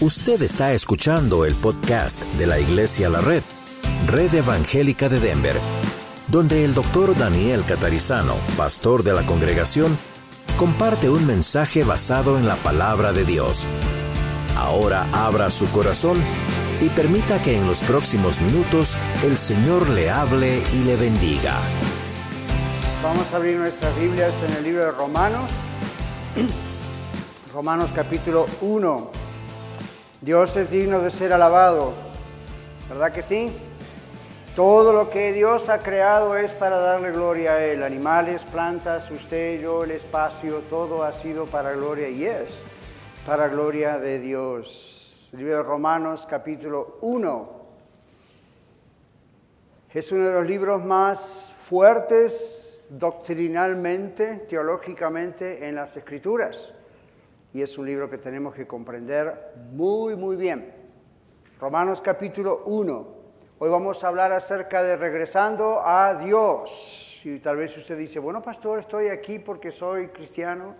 Usted está escuchando el podcast de la Iglesia La Red, Red Evangélica de Denver, donde el doctor Daniel Catarizano, pastor de la congregación, comparte un mensaje basado en la palabra de Dios. Ahora abra su corazón y permita que en los próximos minutos el Señor le hable y le bendiga. Vamos a abrir nuestras Biblias en el libro de Romanos. Romanos capítulo 1. Dios es digno de ser alabado. ¿Verdad que sí? Todo lo que Dios ha creado es para darle gloria a Él. Animales, plantas, usted, yo, el espacio, todo ha sido para gloria y es para gloria de Dios. Libro de Romanos capítulo 1. Es uno de los libros más fuertes doctrinalmente, teológicamente en las escrituras y es un libro que tenemos que comprender muy, muy bien. Romanos capítulo 1. Hoy vamos a hablar acerca de regresando a Dios. Y tal vez usted dice, bueno, pastor, estoy aquí porque soy cristiano,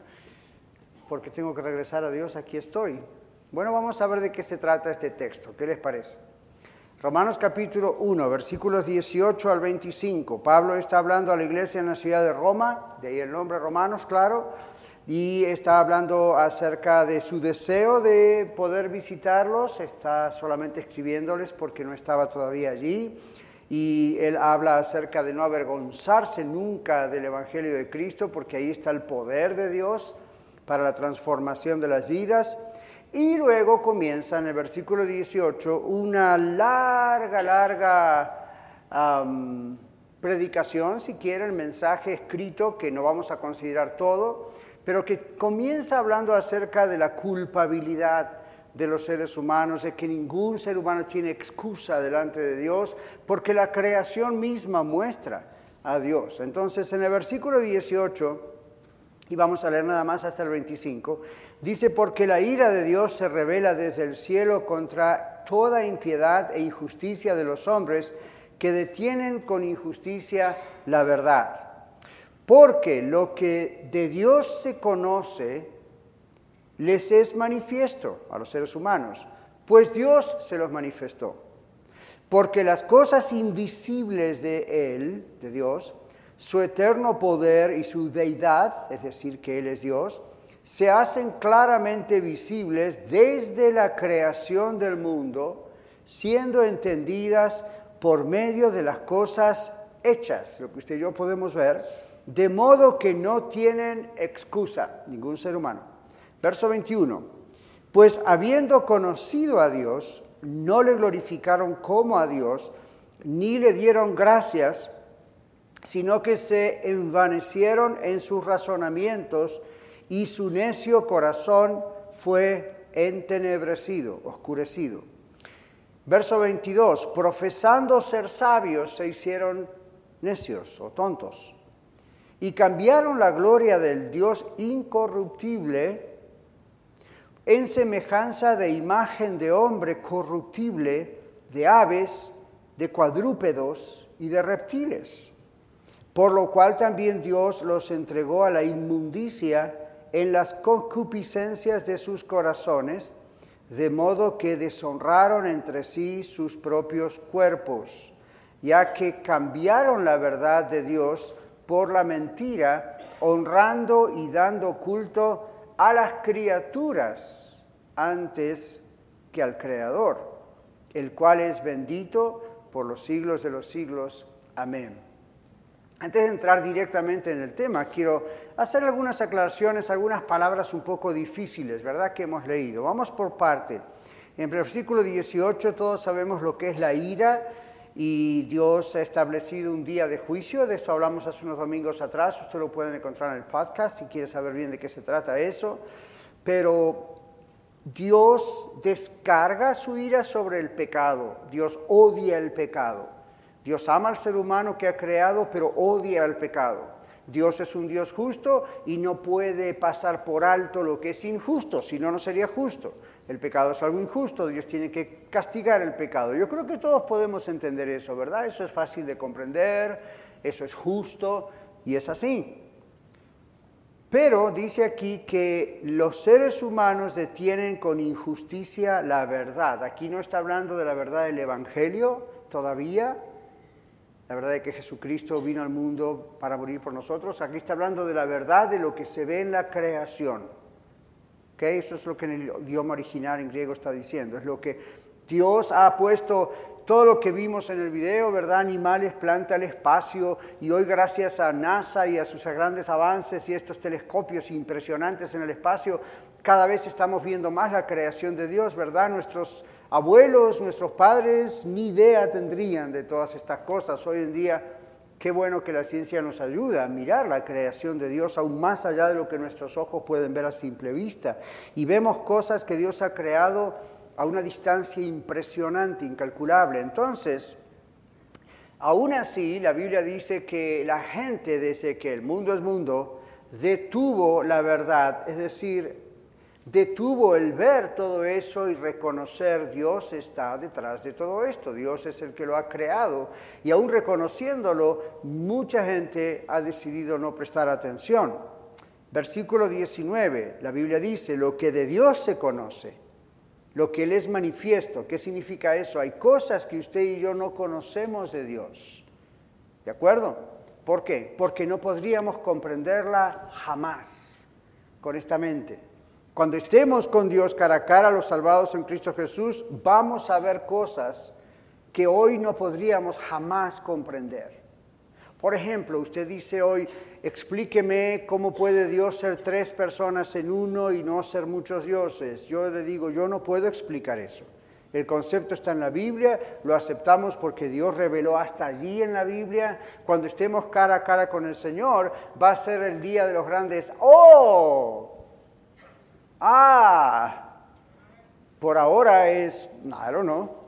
porque tengo que regresar a Dios, aquí estoy. Bueno, vamos a ver de qué se trata este texto. ¿Qué les parece? Romanos capítulo 1, versículos 18 al 25. Pablo está hablando a la iglesia en la ciudad de Roma, de ahí el nombre Romanos, claro y está hablando acerca de su deseo de poder visitarlos, está solamente escribiéndoles porque no estaba todavía allí, y él habla acerca de no avergonzarse nunca del Evangelio de Cristo, porque ahí está el poder de Dios para la transformación de las vidas. Y luego comienza en el versículo 18 una larga, larga predicación, si quiere, el mensaje escrito, que no vamos a considerar todo, pero que comienza hablando acerca de la culpabilidad de los seres humanos, de que ningún ser humano tiene excusa delante de Dios, porque la creación misma muestra a Dios. Entonces, en el versículo 18, y vamos a leer nada más hasta el 25, dice, porque la ira de Dios se revela desde el cielo contra toda impiedad e injusticia de los hombres que detienen con injusticia la verdad porque lo que de Dios se conoce les es manifiesto a los seres humanos, pues Dios se los manifestó. Porque las cosas invisibles de Él, de Dios, su eterno poder y su deidad, es decir, que Él es Dios, se hacen claramente visibles desde la creación del mundo, siendo entendidas por medio de las cosas hechas, lo que usted y yo podemos ver, de modo que no tienen excusa ningún ser humano. Verso 21, pues habiendo conocido a Dios, no le glorificaron como a Dios, ni le dieron gracias, sino que se envanecieron en sus razonamientos y su necio corazón fue entenebrecido, oscurecido. Verso 22, profesando ser sabios, se hicieron necios o tontos y cambiaron la gloria del Dios incorruptible en semejanza de imagen de hombre corruptible, de aves, de cuadrúpedos y de reptiles. Por lo cual también Dios los entregó a la inmundicia en las concupiscencias de sus corazones, de modo que deshonraron entre sí sus propios cuerpos, ya que cambiaron la verdad de Dios por la mentira, honrando y dando culto a las criaturas antes que al Creador, el cual es bendito por los siglos de los siglos. Amén. Antes de entrar directamente en el tema, quiero hacer algunas aclaraciones, algunas palabras un poco difíciles, ¿verdad? Que hemos leído. Vamos por parte. En el versículo 18 todos sabemos lo que es la ira, y Dios ha establecido un día de juicio, de esto hablamos hace unos domingos atrás, usted lo pueden encontrar en el podcast si quiere saber bien de qué se trata eso, pero Dios descarga su ira sobre el pecado, Dios odia el pecado, Dios ama al ser humano que ha creado, pero odia el pecado. Dios es un Dios justo y no puede pasar por alto lo que es injusto, si no, no sería justo. El pecado es algo injusto, Dios tiene que castigar el pecado. Yo creo que todos podemos entender eso, ¿verdad? Eso es fácil de comprender, eso es justo y es así. Pero dice aquí que los seres humanos detienen con injusticia la verdad. Aquí no está hablando de la verdad del Evangelio todavía, la verdad de que Jesucristo vino al mundo para morir por nosotros. Aquí está hablando de la verdad de lo que se ve en la creación. ¿Okay? Eso es lo que en el idioma original en griego está diciendo. Es lo que Dios ha puesto todo lo que vimos en el video, ¿verdad? Animales, planta, el espacio, y hoy gracias a NASA y a sus grandes avances y estos telescopios impresionantes en el espacio, cada vez estamos viendo más la creación de Dios, ¿verdad? Nuestros abuelos, nuestros padres, ni idea tendrían de todas estas cosas. Hoy en día, qué bueno que la ciencia nos ayuda a mirar la creación de Dios aún más allá de lo que nuestros ojos pueden ver a simple vista. Y vemos cosas que Dios ha creado a una distancia impresionante, incalculable. Entonces, aún así, la Biblia dice que la gente, desde que el mundo es mundo, detuvo la verdad, es decir, detuvo el ver todo eso y reconocer Dios está detrás de todo esto, Dios es el que lo ha creado y aún reconociéndolo, mucha gente ha decidido no prestar atención. Versículo 19, la Biblia dice, lo que de Dios se conoce lo que Él es manifiesto. ¿Qué significa eso? Hay cosas que usted y yo no conocemos de Dios. ¿De acuerdo? ¿Por qué? Porque no podríamos comprenderla jamás con esta mente. Cuando estemos con Dios cara a cara, los salvados en Cristo Jesús, vamos a ver cosas que hoy no podríamos jamás comprender. Por ejemplo, usted dice hoy, explíqueme cómo puede Dios ser tres personas en uno y no ser muchos dioses. Yo le digo, yo no puedo explicar eso. El concepto está en la Biblia, lo aceptamos porque Dios reveló hasta allí en la Biblia. Cuando estemos cara a cara con el Señor, va a ser el día de los grandes. ¡Oh! ¡Ah! Por ahora es, I don't know.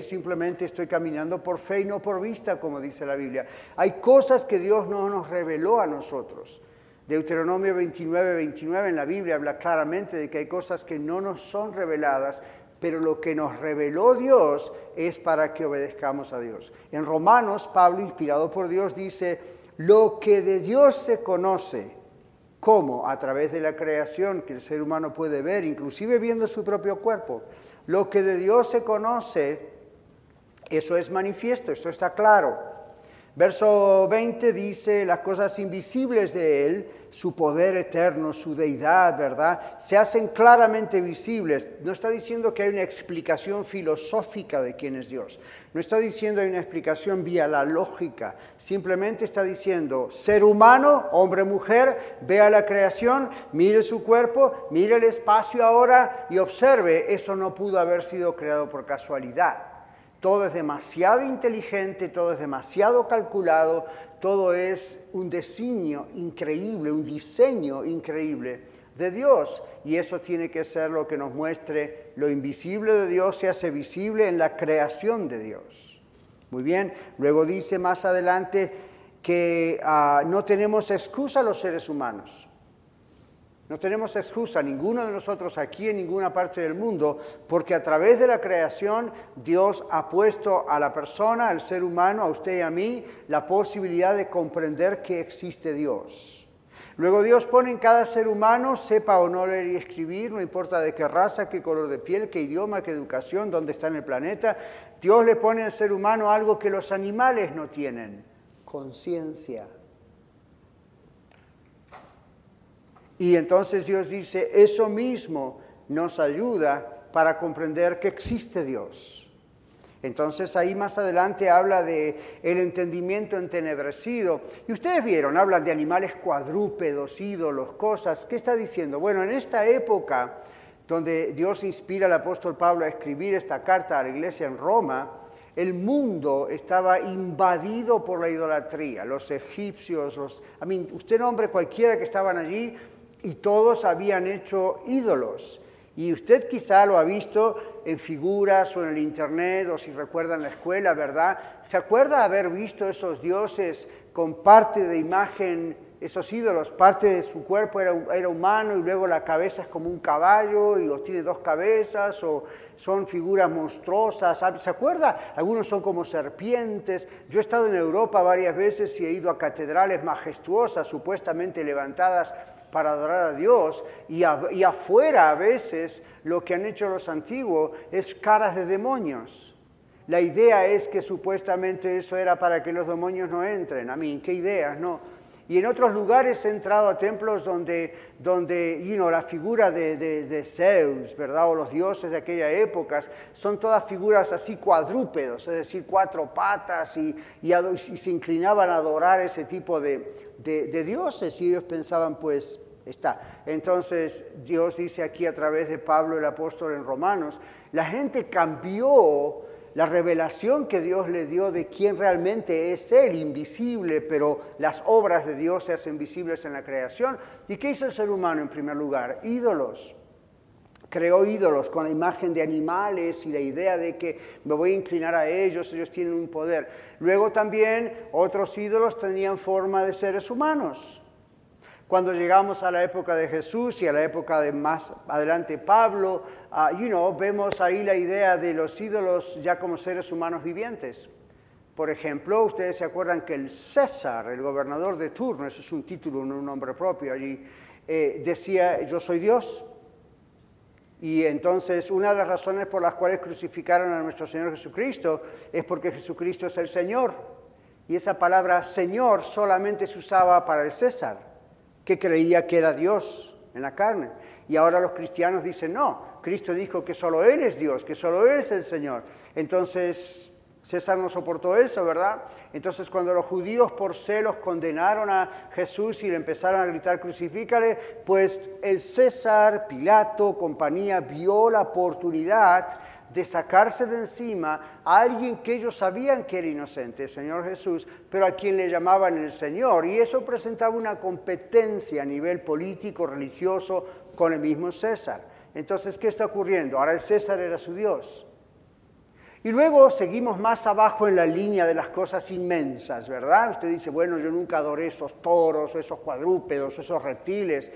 Simplemente estoy caminando por fe y no por vista, como dice la Biblia. Hay cosas que Dios no nos reveló a nosotros. Deuteronomio 29, 29 en la Biblia habla claramente de que hay cosas que no nos son reveladas, pero lo que nos reveló Dios es para que obedezcamos a Dios. En Romanos, Pablo, inspirado por Dios, dice, lo que de Dios se conoce, ¿cómo? A través de la creación que el ser humano puede ver, inclusive viendo su propio cuerpo. Lo que de Dios se conoce eso es manifiesto, esto está claro. Verso 20 dice, las cosas invisibles de Él, su poder eterno, su deidad, ¿verdad? Se hacen claramente visibles. No está diciendo que hay una explicación filosófica de quién es Dios. No está diciendo hay una explicación vía la lógica. Simplemente está diciendo, ser humano, hombre, mujer, vea la creación, mire su cuerpo, mire el espacio ahora y observe, eso no pudo haber sido creado por casualidad todo es demasiado inteligente, todo es demasiado calculado, todo es un diseño increíble, un diseño increíble de Dios. Y eso tiene que ser lo que nos muestre lo invisible de Dios se hace visible en la creación de Dios. Muy bien, luego dice más adelante que ah, no tenemos excusa los seres humanos. No tenemos excusa, ninguno de nosotros aquí en ninguna parte del mundo, porque a través de la creación Dios ha puesto a la persona, al ser humano, a usted y a mí, la posibilidad de comprender que existe Dios. Luego Dios pone en cada ser humano, sepa o no leer y escribir, no importa de qué raza, qué color de piel, qué idioma, qué educación, dónde está en el planeta, Dios le pone al ser humano algo que los animales no tienen, conciencia. Y entonces Dios dice, eso mismo nos ayuda para comprender que existe Dios. Entonces ahí más adelante habla de el entendimiento entenebrecido. Y ustedes vieron, hablan de animales cuadrúpedos, ídolos, cosas. ¿Qué está diciendo? Bueno, en esta época donde Dios inspira al apóstol Pablo a escribir esta carta a la iglesia en Roma, el mundo estaba invadido por la idolatría. Los egipcios, los, a mí, usted nombre cualquiera que estaban allí, y todos habían hecho ídolos. Y usted quizá lo ha visto en figuras o en el internet o si recuerda en la escuela, ¿verdad? ¿Se acuerda haber visto esos dioses con parte de imagen, esos ídolos, parte de su cuerpo era, humano y luego la cabeza es como un caballo y o tiene dos cabezas o son figuras monstruosas? ¿Se acuerda? Algunos son como serpientes. Yo he estado en Europa varias veces y he ido a catedrales majestuosas, supuestamente levantadas para adorar a Dios y, afuera a veces lo que han hecho los antiguos es caras de demonios. La idea es que supuestamente eso era para que los demonios no entren. A mí, ¿qué ideas? No. Y en otros lugares he entrado a templos donde, donde you la figura de, de, Zeus, ¿verdad? O los dioses de aquella época, son todas figuras así cuadrúpedos, es decir, cuatro patas, y, y, y se inclinaban a adorar ese tipo de, de dioses, y ellos pensaban, pues, está. Entonces, Dios dice aquí a través de Pablo el apóstol en Romanos, la gente cambió la revelación que Dios le dio de quién realmente es Él, invisible, pero las obras de Dios se hacen visibles en la creación. ¿Y qué hizo el ser humano en primer lugar? Ídolos. Creó ídolos con la imagen de animales y la idea de que me voy a inclinar a ellos, ellos tienen un poder. Luego también otros ídolos tenían forma de seres humanos. Cuando llegamos a la época de Jesús y a la época de más adelante Pablo, uh, you know, vemos ahí la idea de los ídolos ya como seres humanos vivientes. Por ejemplo, ustedes se acuerdan que el César, el gobernador de turno, eso es un título, no un nombre propio allí, eh, decía, yo soy Dios. Y entonces una de las razones por las cuales crucificaron a nuestro Señor Jesucristo es porque Jesucristo es el Señor. Y esa palabra Señor solamente se usaba para el César que creía que era Dios en la carne. Y ahora los cristianos dicen, no, Cristo dijo que solo Él es Dios, que solo Él es el Señor. Entonces, César no soportó eso, ¿verdad? Entonces, cuando los judíos por celos condenaron a Jesús y le empezaron a gritar, crucifícale, pues el César, Pilato, compañía, vio la oportunidad de sacarse de encima a alguien que ellos sabían que era inocente, el Señor Jesús, pero a quien le llamaban el Señor. Y eso presentaba una competencia a nivel político, religioso, con el mismo César. Entonces, ¿qué está ocurriendo? Ahora el César era su Dios. Y luego seguimos más abajo en la línea de las cosas inmensas, ¿verdad? Usted dice, bueno, yo nunca adoré esos toros, esos cuadrúpedos, esos reptiles.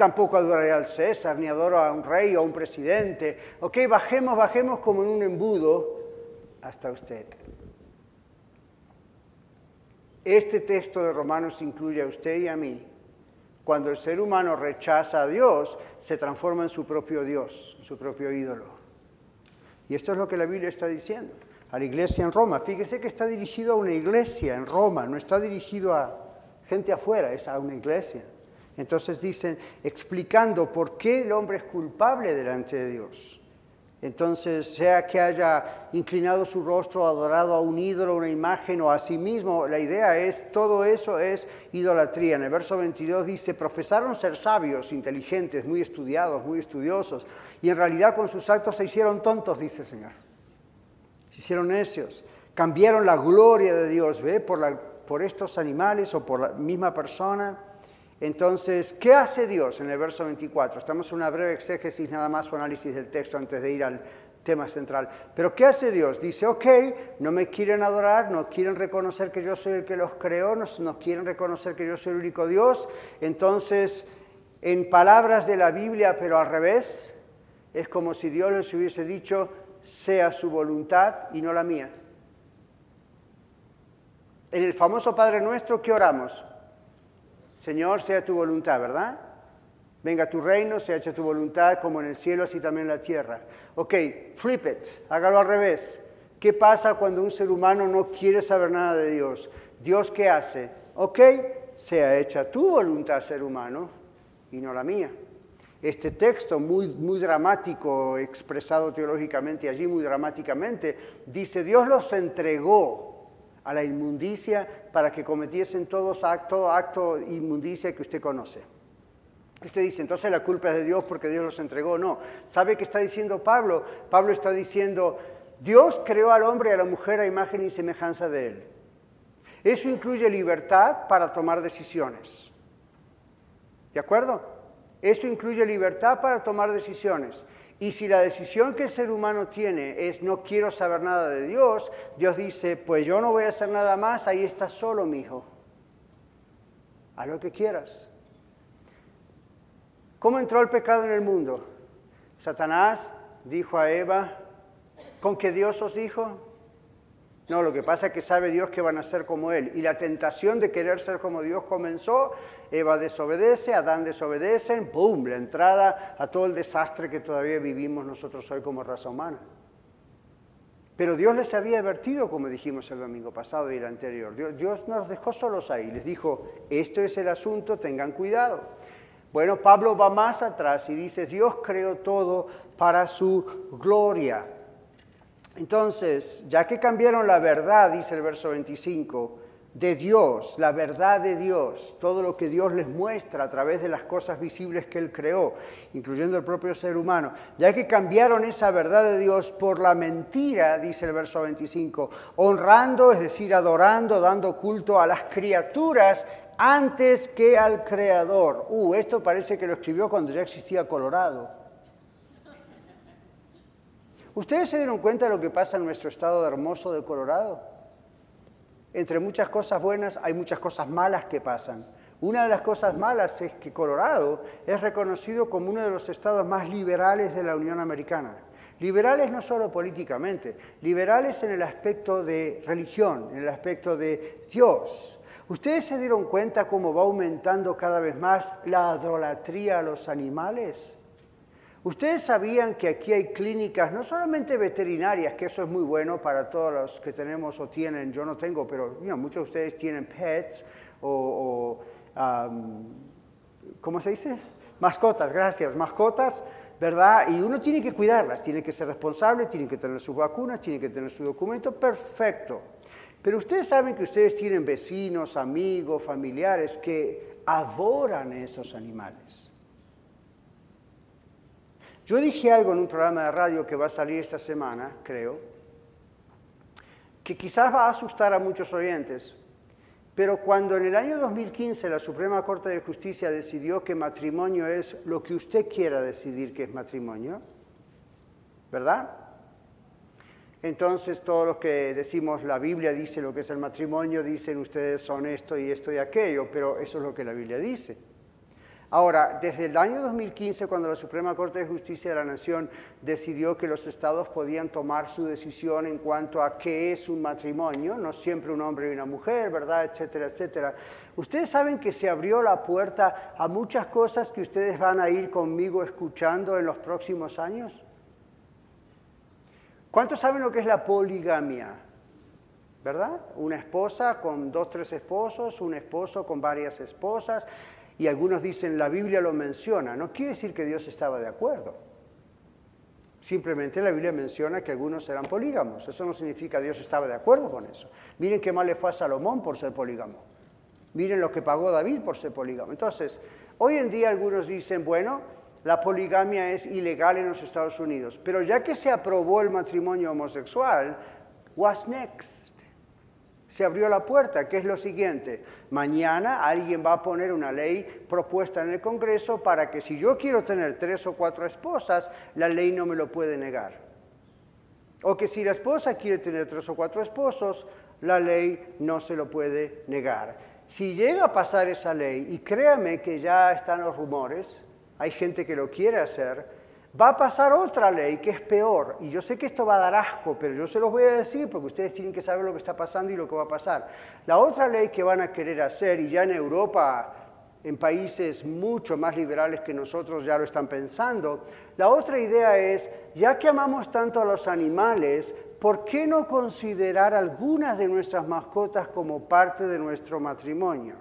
Tampoco adoraré al César, ni adoro a un rey o a un presidente. Ok, bajemos, bajemos como en un embudo hasta usted. Este texto de Romanos incluye a usted y a mí. Cuando el ser humano rechaza a Dios, se transforma en su propio Dios, en su propio ídolo. Y esto es lo que la Biblia está diciendo a la iglesia en Roma. Fíjese que está dirigido a una iglesia en Roma, no está dirigido a gente afuera, es a una iglesia. Entonces dicen, explicando por qué el hombre es culpable delante de Dios. Entonces, sea que haya inclinado su rostro, adorado a un ídolo, una imagen o a sí mismo, la idea es, todo eso es idolatría. En el verso 22 dice, profesaron ser sabios, inteligentes, muy estudiados, muy estudiosos, y en realidad con sus actos se hicieron tontos, dice el Señor. Se hicieron necios, cambiaron la gloria de Dios, ¿ve? Por, por estos animales o por la misma persona. Entonces, ¿qué hace Dios en el verso 24? Estamos en una breve exégesis, nada más su análisis del texto antes de ir al tema central. Pero ¿qué hace Dios? Dice, ok, no me quieren adorar, no quieren reconocer que yo soy el que los creó, no, no quieren reconocer que yo soy el único Dios. Entonces, en palabras de la Biblia, pero al revés, es como si Dios les hubiese dicho, sea su voluntad y no la mía. En el famoso Padre Nuestro, ¿qué oramos? Señor, sea tu voluntad, ¿verdad? Venga tu reino, sea hecha tu voluntad como en el cielo, así también en la tierra. Ok, flip it, hágalo al revés. ¿Qué pasa cuando un ser humano no quiere saber nada de Dios? ¿Dios qué hace? Ok, sea hecha tu voluntad, ser humano, y no la mía. Este texto muy, muy dramático, expresado teológicamente allí muy dramáticamente, dice, Dios los entregó a la inmundicia para que cometiesen todos todo acto de inmundicia que usted conoce. Usted dice, entonces la culpa es de Dios porque Dios los entregó. No, ¿sabe qué está diciendo Pablo? Pablo está diciendo, Dios creó al hombre y a la mujer a imagen y semejanza de él. Eso incluye libertad para tomar decisiones. ¿De acuerdo? Eso incluye libertad para tomar decisiones. Y si la decisión que el ser humano tiene es no quiero saber nada de Dios, Dios dice, pues yo no voy a hacer nada más, ahí estás solo, mi hijo. Haz lo que quieras. ¿Cómo entró el pecado en el mundo? Satanás dijo a Eva, ¿con qué Dios os dijo? No, lo que pasa es que sabe Dios que van a ser como Él. Y la tentación de querer ser como Dios comenzó, Eva desobedece, Adán desobedece, ¡pum! La entrada a todo el desastre que todavía vivimos nosotros hoy como raza humana. Pero Dios les había advertido, como dijimos el domingo pasado y el anterior. Dios, Dios nos dejó solos ahí. Les dijo, esto es el asunto, tengan cuidado. Bueno, Pablo va más atrás y dice, Dios creó todo para su gloria. Entonces, ya que cambiaron la verdad, dice el verso 25, de Dios, la verdad de Dios, todo lo que Dios les muestra a través de las cosas visibles que Él creó, incluyendo el propio ser humano, ya que cambiaron esa verdad de Dios por la mentira, dice el verso 25, honrando, es decir, adorando, dando culto a las criaturas antes que al Creador. Uh, esto parece que lo escribió cuando ya existía Colorado. ¿Ustedes se dieron cuenta de lo que pasa en nuestro estado hermoso de Colorado? Entre muchas cosas buenas hay muchas cosas malas que pasan. Una de las cosas malas es que Colorado es reconocido como uno de los estados más liberales de la Unión Americana. Liberales no solo políticamente, liberales en el aspecto de religión, en el aspecto de Dios. ¿Ustedes se dieron cuenta cómo va aumentando cada vez más la idolatría a los animales? Ustedes sabían que aquí hay clínicas, no solamente veterinarias, que eso es muy bueno para todos los que tenemos o tienen, yo no tengo, pero muchos de ustedes tienen pets o, ¿cómo se dice? Mascotas, gracias, mascotas, ¿verdad? Y uno tiene que cuidarlas, tiene que ser responsable, tiene que tener sus vacunas, tiene que tener su documento, perfecto. Pero ustedes saben que ustedes tienen vecinos, amigos, familiares que adoran esos animales. Yo dije algo en un programa de radio que va a salir esta semana, creo, que quizás va a asustar a muchos oyentes, pero cuando en el año 2015 la Suprema Corte de Justicia decidió que matrimonio es lo que usted quiera decidir que es matrimonio, ¿verdad? Entonces todos los que decimos la Biblia dice lo que es el matrimonio, dicen ustedes son esto y esto y aquello, pero eso es lo que la Biblia dice. Ahora, desde el año 2015, cuando la Suprema Corte de Justicia de la Nación decidió que los estados podían tomar su decisión en cuanto a qué es un matrimonio, no siempre un hombre y una mujer, ¿verdad? Etcétera, etcétera. Ustedes saben que se abrió la puerta a muchas cosas que ustedes van a ir conmigo escuchando en los próximos años. ¿Cuántos saben lo que es la poligamia? ¿Verdad? Una esposa con dos, tres esposos, un esposo con varias esposas y algunos dicen la Biblia lo menciona. No quiere decir que Dios estaba de acuerdo. Simplemente la Biblia menciona que algunos eran polígamos. Eso no significa que Dios estaba de acuerdo con eso. Miren qué mal le fue a Salomón por ser polígamo. Miren lo que pagó David por ser polígamo. Entonces, hoy en día algunos dicen, bueno, la poligamia es ilegal en los Estados Unidos, pero ya que se aprobó el matrimonio homosexual, what's next? Se abrió la puerta, que es lo siguiente. Mañana alguien va a poner una ley propuesta en el Congreso para que si yo quiero tener tres o cuatro esposas, la ley no me lo puede negar. O que si la esposa quiere tener tres o cuatro esposos, la ley no se lo puede negar. Si llega a pasar esa ley, y créame que ya están los rumores, hay gente que lo quiere hacer, Va a pasar otra ley que es peor, y yo sé que esto va a dar asco, pero yo se los voy a decir porque ustedes tienen que saber lo que está pasando y lo que va a pasar. La otra ley que van a querer hacer, y ya en Europa, en países mucho más liberales que nosotros ya lo están pensando, la otra idea es, ya que amamos tanto a los animales, ¿por qué no considerar algunas de nuestras mascotas como parte de nuestro matrimonio?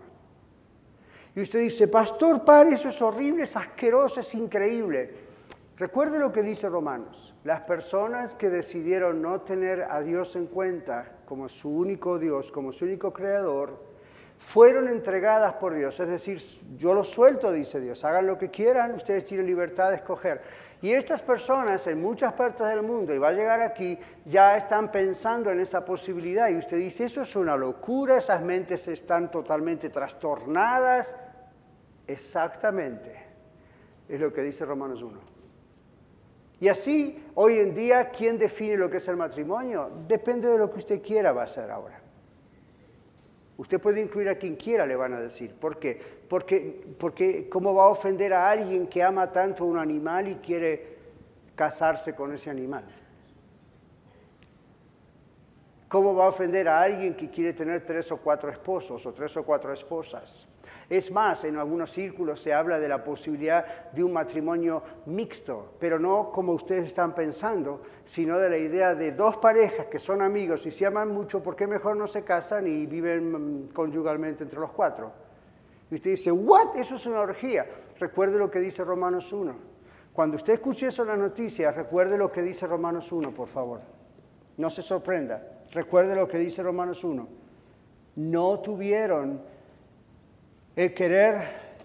Y usted dice, pastor, pare, eso es horrible, es asqueroso, es increíble. Recuerde lo que dice Romanos. Las personas que decidieron no tener a Dios en cuenta como su único Dios, como su único creador, fueron entregadas por Dios. Es decir, yo los suelto, dice Dios, hagan lo que quieran, ustedes tienen libertad de escoger. Y estas personas en muchas partes del mundo, y va a llegar aquí, ya están pensando en esa posibilidad. Y usted dice, eso es una locura, esas mentes están totalmente trastornadas. Exactamente, es lo que dice Romanos 1. Y así, hoy en día, ¿quién define lo que es el matrimonio? Depende de lo que usted quiera va a ser ahora. Usted puede incluir a quien quiera, le van a decir. ¿Por qué? Porque, porque ¿cómo va a ofender a alguien que ama tanto a un animal y quiere casarse con ese animal? ¿Cómo va a ofender a alguien que quiere tener tres o cuatro esposos o tres o cuatro esposas? Es más, en algunos círculos se habla de la posibilidad de un matrimonio mixto, pero no como ustedes están pensando, sino de la idea de dos parejas que son amigos y se aman mucho, ¿por qué mejor no se casan y viven mm, conyugalmente entre los cuatro? Y usted dice, ¿what? Eso es una orgía. Recuerde lo que dice Romanos 1. Cuando usted escuche eso en la noticia, recuerde lo que dice Romanos 1, por favor. No se sorprenda. Recuerde lo que dice Romanos 1. No tuvieron el querer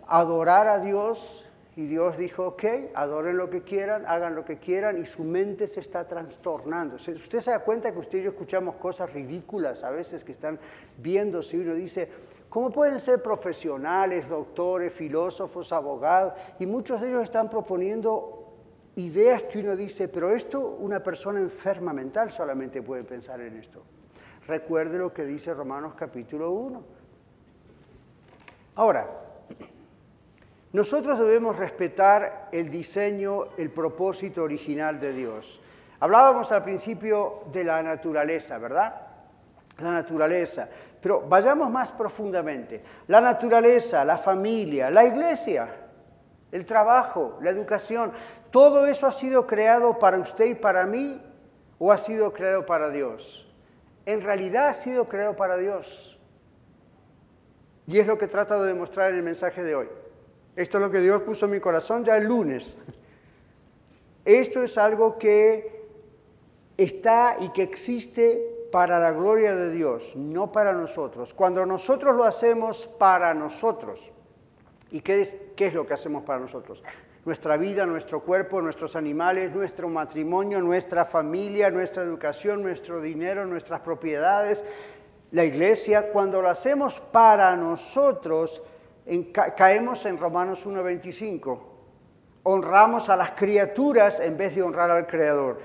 adorar a Dios y Dios dijo, ok, adoren lo que quieran, hagan lo que quieran y su mente se está trastornando. Usted se da cuenta que usted y yo escuchamos cosas ridículas a veces que están viéndose y uno dice, ¿cómo pueden ser profesionales, doctores, filósofos, abogados? Y muchos de ellos están proponiendo ideas que uno dice, pero esto una persona enferma mental solamente puede pensar en esto. Recuerde lo que dice Romanos capítulo 1. Ahora, nosotros debemos respetar el diseño, el propósito original de Dios. Hablábamos al principio de la naturaleza, ¿verdad? La naturaleza. Pero vayamos más profundamente. La naturaleza, la familia, la iglesia, el trabajo, la educación, ¿todo eso ha sido creado para usted y para mí o ha sido creado para Dios? En realidad ha sido creado para Dios. Y es lo que trato de demostrar en el mensaje de hoy. Esto es lo que Dios puso en mi corazón ya el lunes. Esto es algo que está y que existe para la gloria de Dios, no para nosotros. Cuando nosotros lo hacemos para nosotros, ¿y qué es, qué es lo que hacemos para nosotros? Nuestra vida, nuestro cuerpo, nuestros animales, nuestro matrimonio, nuestra familia, nuestra educación, nuestro dinero, nuestras propiedades, la iglesia, cuando lo hacemos para nosotros, caemos en Romanos 1.25. Honramos a las criaturas en vez de honrar al Creador.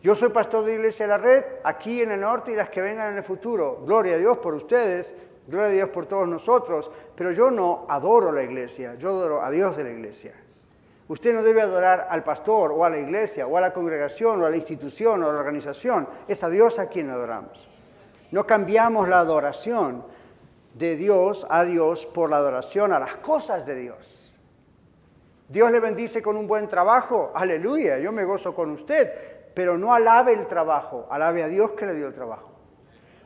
Yo soy pastor de Iglesia de la Red, aquí en el norte y las que vengan en el futuro. Gloria a Dios por ustedes, gloria a Dios por todos nosotros, pero yo no adoro la iglesia, yo adoro a Dios de la iglesia. Usted no debe adorar al pastor o a la iglesia o a la congregación o a la institución o a la organización, es a Dios a quien adoramos. No cambiamos la adoración de Dios a Dios por la adoración a las cosas de Dios. Dios le bendice con un buen trabajo, aleluya, yo me gozo con usted, pero no alabe el trabajo, alabe a Dios que le dio el trabajo.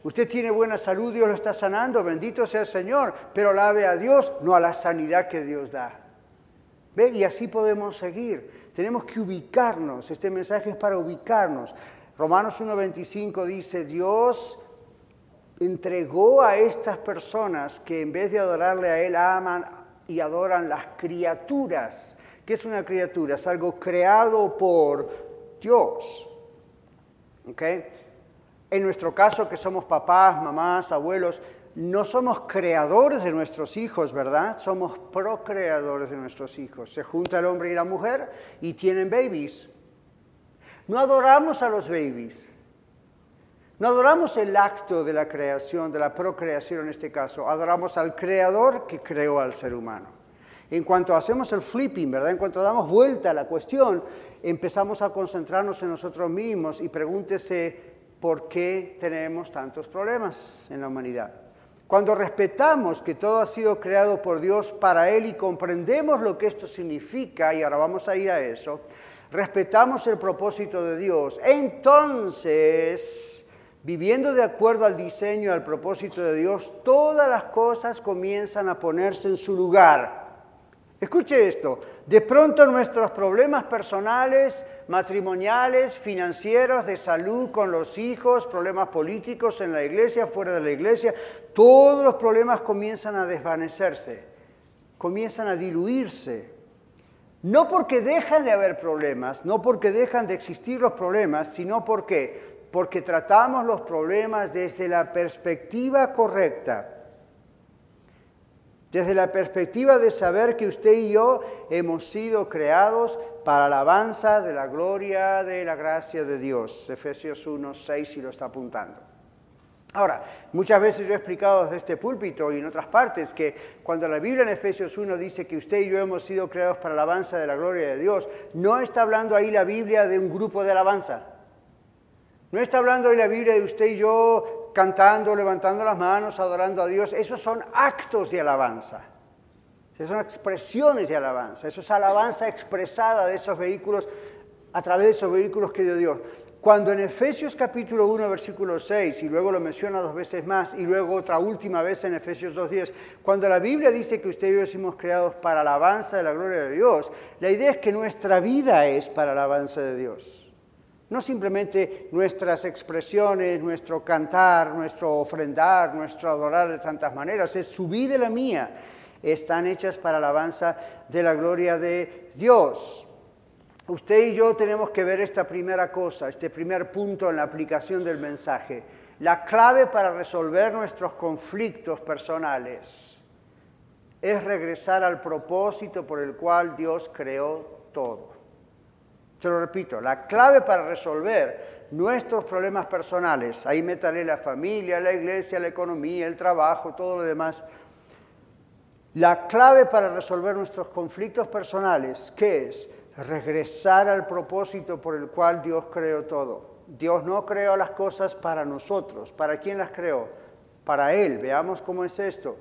Usted tiene buena salud, Dios lo está sanando, bendito sea el Señor, pero alabe a Dios, no a la sanidad que Dios da. ¿Ve? Y así podemos seguir. Tenemos que ubicarnos, este mensaje es para ubicarnos. Romanos 1.25 dice, Dios entregó a estas personas que en vez de adorarle a Él aman y adoran las criaturas. ¿Qué es una criatura? Es algo creado por Dios. En nuestro caso, que somos papás, mamás, abuelos, no somos creadores de nuestros hijos, ¿verdad? Somos procreadores de nuestros hijos. Se junta el hombre y la mujer y tienen babies. No adoramos a los babies. No adoramos el acto de la creación, de la procreación en este caso, adoramos al creador que creó al ser humano. En cuanto hacemos el flipping, ¿verdad? En cuanto damos vuelta a la cuestión, empezamos a concentrarnos en nosotros mismos y pregúntese por qué tenemos tantos problemas en la humanidad. Cuando respetamos que todo ha sido creado por Dios para Él y comprendemos lo que esto significa, y ahora vamos a ir a eso, respetamos el propósito de Dios, entonces Viviendo de acuerdo al diseño y al propósito de Dios, todas las cosas comienzan a ponerse en su lugar. Escuche esto, de pronto nuestros problemas personales, matrimoniales, financieros, de salud con los hijos, problemas políticos en la iglesia, fuera de la iglesia, todos los problemas comienzan a desvanecerse, comienzan a diluirse. No porque dejan de haber problemas, no porque dejan de existir los problemas, sino porque porque tratamos los problemas desde la perspectiva correcta, desde la perspectiva de saber que usted y yo hemos sido creados para la alabanza de la gloria de la gracia de Dios. Efesios 1, 6 y lo está apuntando. Ahora, muchas veces yo he explicado desde este púlpito y en otras partes que cuando la Biblia en Efesios 1 dice que usted y yo hemos sido creados para la alabanza de la gloria de Dios, no está hablando ahí la Biblia de un grupo de alabanza. No está hablando de la Biblia de usted y yo cantando, levantando las manos, adorando a Dios. Esos son actos de alabanza. Esas son expresiones de alabanza. Eso es alabanza expresada de esos vehículos a través de esos vehículos que dio Dios. Cuando en Efesios capítulo 1, versículo 6, y luego lo menciona dos veces más, y luego otra última vez en Efesios 2.10, cuando la Biblia dice que usted y yo somos creados para la alabanza de la gloria de Dios, la idea es que nuestra vida es para la alabanza de Dios. No simplemente nuestras expresiones, nuestro cantar, nuestro ofrendar, nuestro adorar de tantas maneras, es su vida y la mía. Están hechas para la alabanza de la gloria de Dios. Usted y yo tenemos que ver esta primera cosa, este primer punto en la aplicación del mensaje. La clave para resolver nuestros conflictos personales es regresar al propósito por el cual Dios creó todo. Te lo repito, la clave para resolver nuestros problemas personales, ahí métale la familia, la iglesia, la economía, el trabajo, todo lo demás. La clave para resolver nuestros conflictos personales, ¿qué es? regresar al propósito por el cual Dios creó todo. Dios no creó las cosas para nosotros. ¿Para quién las creó? Para Él. Veamos cómo es esto.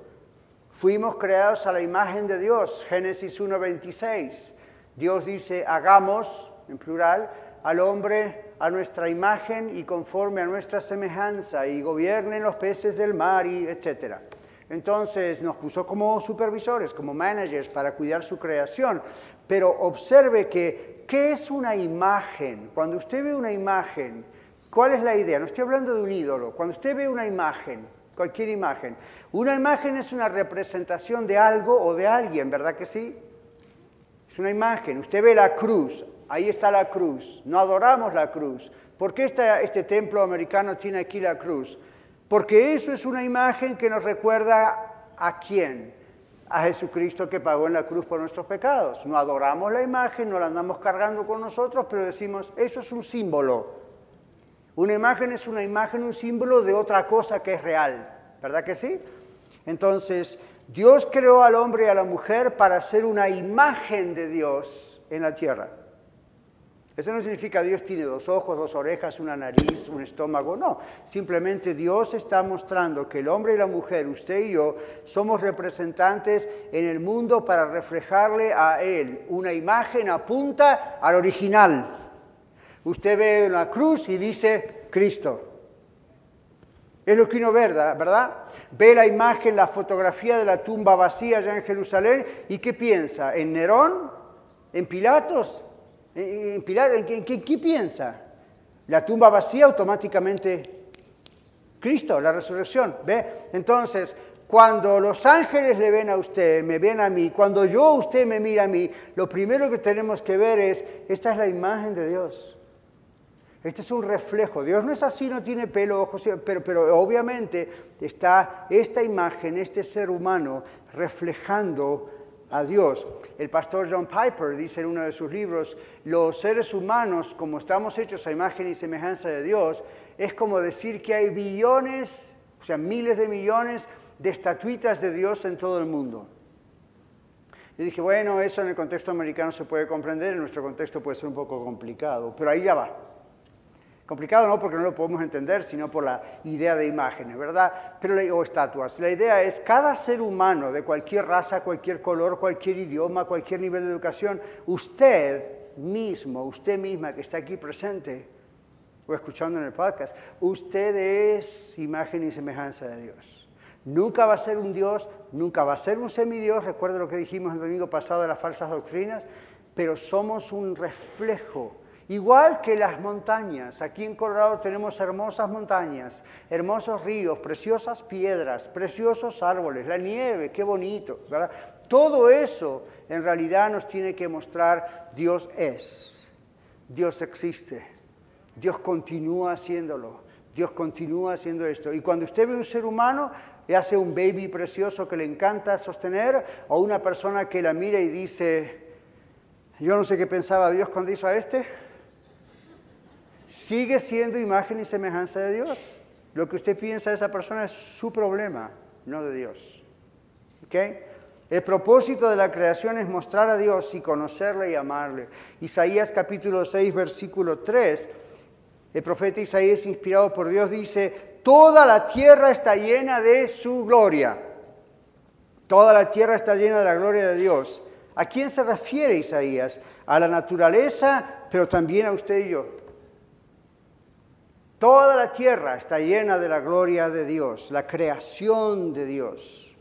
Fuimos creados a la imagen de Dios. Génesis 1.26. Dios dice, hagamos, en plural, al hombre a nuestra imagen y conforme a nuestra semejanza y gobiernen los peces del mar y etcétera. Entonces nos puso como supervisores, como managers para cuidar su creación. Pero observe que, ¿qué es una imagen? Cuando usted ve una imagen, ¿cuál es la idea? No estoy hablando de un ídolo. Cuando usted ve una imagen, cualquier imagen, una imagen es una representación de algo o de alguien, ¿verdad que sí? Es una imagen. Usted ve la cruz, ahí está la cruz. No adoramos la cruz. ¿Por qué este templo americano tiene aquí la cruz? Porque eso es una imagen que nos recuerda a quién, a Jesucristo que pagó en la cruz por nuestros pecados. No adoramos la imagen, no la andamos cargando con nosotros, pero decimos, eso es un símbolo. Una imagen es una imagen, un símbolo de otra cosa que es real, ¿verdad que sí? Entonces, Dios creó al hombre y a la mujer para ser una imagen de Dios en la tierra. Eso no significa Dios tiene dos ojos, dos orejas, una nariz, un estómago, no. Simplemente Dios está mostrando que el hombre y la mujer, usted y yo, somos representantes en el mundo para reflejarle a Él. Una imagen apunta al original. Usted ve la cruz y dice Cristo. Es lo que uno ve, ¿verdad? Ve la imagen, la fotografía de la tumba vacía allá en Jerusalén y ¿qué piensa? ¿En Nerón? ¿En Pilatos? ¿En, qué, piensa? La tumba vacía automáticamente Cristo, la resurrección. ¿Ve? Entonces, cuando los ángeles le ven a usted, me ven a mí, cuando yo usted me mira a mí, lo primero que tenemos que ver es, esta es la imagen de Dios. Este es un reflejo. Dios no es así, no tiene pelo, ojos, pero obviamente está esta imagen, este ser humano, reflejando a Dios. El pastor John Piper dice en uno de sus libros, los seres humanos, como estamos hechos a imagen y semejanza de Dios, es como decir que hay billones, o sea, miles de millones de estatuitas de Dios en todo el mundo. Yo dije, bueno, eso en el contexto americano se puede comprender, en nuestro contexto puede ser un poco complicado, pero ahí ya va. Complicado no porque no lo podemos entender, sino por la idea de imágenes, ¿verdad? Pero, o estatuas. La idea es cada ser humano de cualquier raza, cualquier color, cualquier idioma, cualquier nivel de educación, usted mismo, usted misma que está aquí presente o escuchando en el podcast, usted es imagen y semejanza de Dios. Nunca va a ser un Dios, nunca va a ser un semidios, recuerda lo que dijimos el domingo pasado de las falsas doctrinas, pero somos un reflejo Igual que las montañas, aquí en Colorado tenemos hermosas montañas, hermosos ríos, preciosas piedras, preciosos árboles, la nieve, qué bonito, ¿verdad? Todo eso en realidad nos tiene que mostrar Dios es, Dios existe, Dios continúa haciéndolo, Dios continúa haciendo esto. Y cuando usted ve un ser humano, ya sea un baby precioso que le encanta sostener, o una persona que la mira y dice, yo no sé qué pensaba Dios cuando hizo a este, sigue siendo imagen y semejanza de Dios. Lo que usted piensa de esa persona es su problema, no de Dios. El propósito de la creación es mostrar a Dios y conocerle y amarle. Isaías capítulo 6, versículo 3 El profeta Isaías, inspirado por Dios, dice, toda la tierra está llena de su gloria. Toda la tierra está llena de la gloria de Dios. ¿A quién se refiere Isaías? A la naturaleza, pero también a usted y yo. Toda la tierra está llena de la gloria de Dios, la creación de Dios.